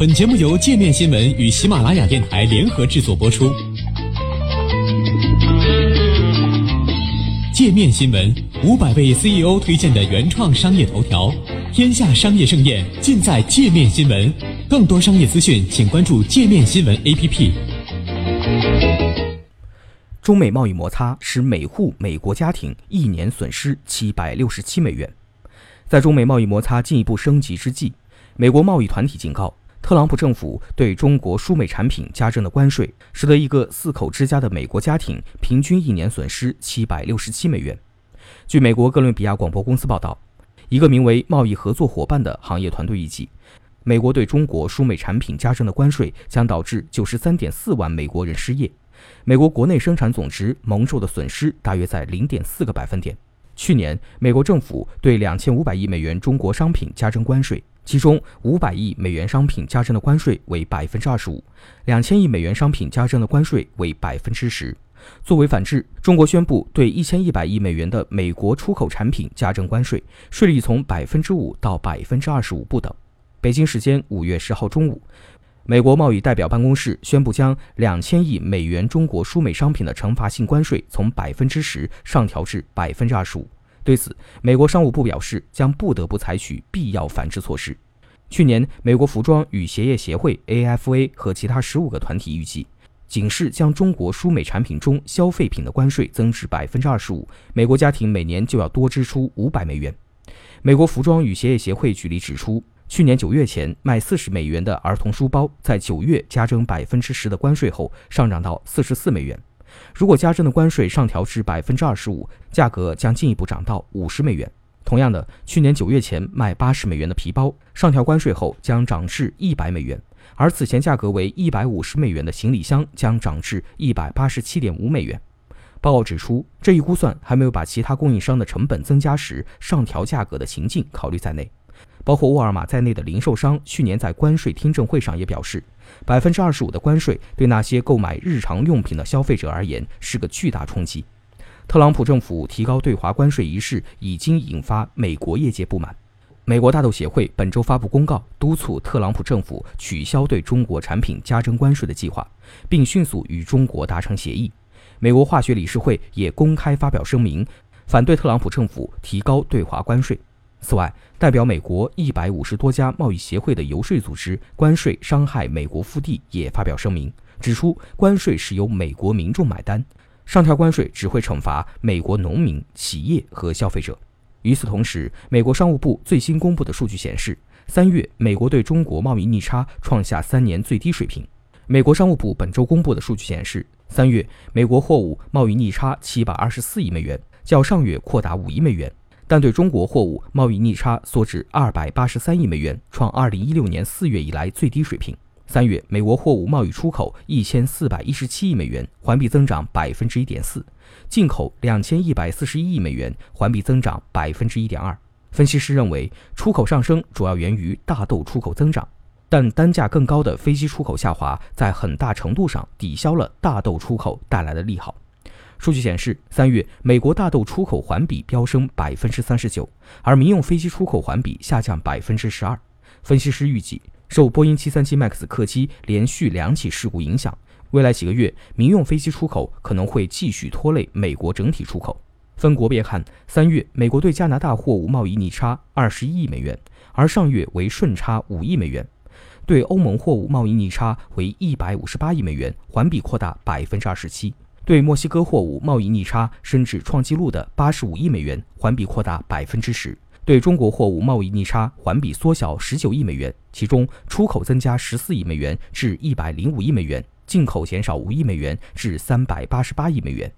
本节目由界面新闻与喜马拉雅电台联合制作播出。界面新闻五百位 CEO 推荐的原创商业头条，天下商业盛宴尽在界面新闻。更多商业资讯，请关注界面新闻 APP。中美贸易摩擦使每户美国家庭一年损失七百六十七美元。在中美贸易摩擦进一步升级之际，美国贸易团体警告。特朗普政府对中国输美产品加征的关税，使得一个四口之家的美国家庭平均一年损失七百六十七美元。据美国哥伦比亚广播公司报道，一个名为“贸易合作伙伴”的行业团队预计，美国对中国输美产品加征的关税将导致九十三点四万美国人失业，美国国内生产总值蒙受的损失大约在零点四个百分点。去年，美国政府对两千五百亿美元中国商品加征关税。其中五百亿美元商品加征的关税为百分之二十五，两千亿美元商品加征的关税为百分之十。作为反制，中国宣布对一千一百亿美元的美国出口产品加征关税，税率从百分之五到百分之二十五不等。北京时间五月十号中午，美国贸易代表办公室宣布将两千亿美元中国输美商品的惩罚性关税从百分之十上调至百分之二十五。对此，美国商务部表示将不得不采取必要反制措施。去年，美国服装与鞋业协会 （AFA） 和其他十五个团体预计，仅是将中国输美产品中消费品的关税增至百分之二十五，美国家庭每年就要多支出五百美元。美国服装与鞋业协会举例指出，去年九月前卖四十美元的儿童书包，在九月加征百分之十的关税后，上涨到四十四美元。如果加征的关税上调至百分之二十五，价格将进一步涨到五十美元。同样的，去年九月前卖八十美元的皮包，上调关税后将涨至一百美元；而此前价格为一百五十美元的行李箱将涨至一百八十七点五美元。报告指出，这一估算还没有把其他供应商的成本增加时上调价格的情境考虑在内。包括沃尔玛在内的零售商去年在关税听证会上也表示，百分之二十五的关税对那些购买日常用品的消费者而言是个巨大冲击。特朗普政府提高对华关税一事已经引发美国业界不满。美国大豆协会本周发布公告，督促特朗普政府取消对中国产品加征关税的计划，并迅速与中国达成协议。美国化学理事会也公开发表声明，反对特朗普政府提高对华关税。此外，代表美国一百五十多家贸易协会的游说组织“关税伤害美国腹地”也发表声明，指出关税是由美国民众买单，上调关税只会惩罚美国农民、企业和消费者。与此同时，美国商务部最新公布的数据显示，三月美国对中国贸易逆差创下三年最低水平。美国商务部本周公布的数据显示，三月美国货物贸易逆差七百二十四亿美元，较上月扩大五亿美元。但对中国货物贸易逆差缩至二百八十三亿美元，创二零一六年四月以来最低水平。三月，美国货物贸易出口一千四百一十七亿美元，环比增长百分之一点四；进口两千一百四十一亿美元，环比增长百分之一点二。分析师认为，出口上升主要源于大豆出口增长，但单价更高的飞机出口下滑，在很大程度上抵消了大豆出口带来的利好。数据显示，三月美国大豆出口环比飙升百分之三十九，而民用飞机出口环比下降百分之十二。分析师预计，受波音七三七 MAX 客机连续两起事故影响，未来几个月民用飞机出口可能会继续拖累美国整体出口。分国别看，三月美国对加拿大货物贸易逆差二十一亿美元，而上月为顺差五亿美元；对欧盟货物贸易逆差为一百五十八亿美元，环比扩大百分之二十七。对墨西哥货物贸易逆差升至创纪录的八十五亿美元，环比扩大百分之十；对中国货物贸易逆差环比缩小十九亿美元，其中出口增加十四亿美元至一百零五亿美元，进口减少五亿美元至三百八十八亿美元。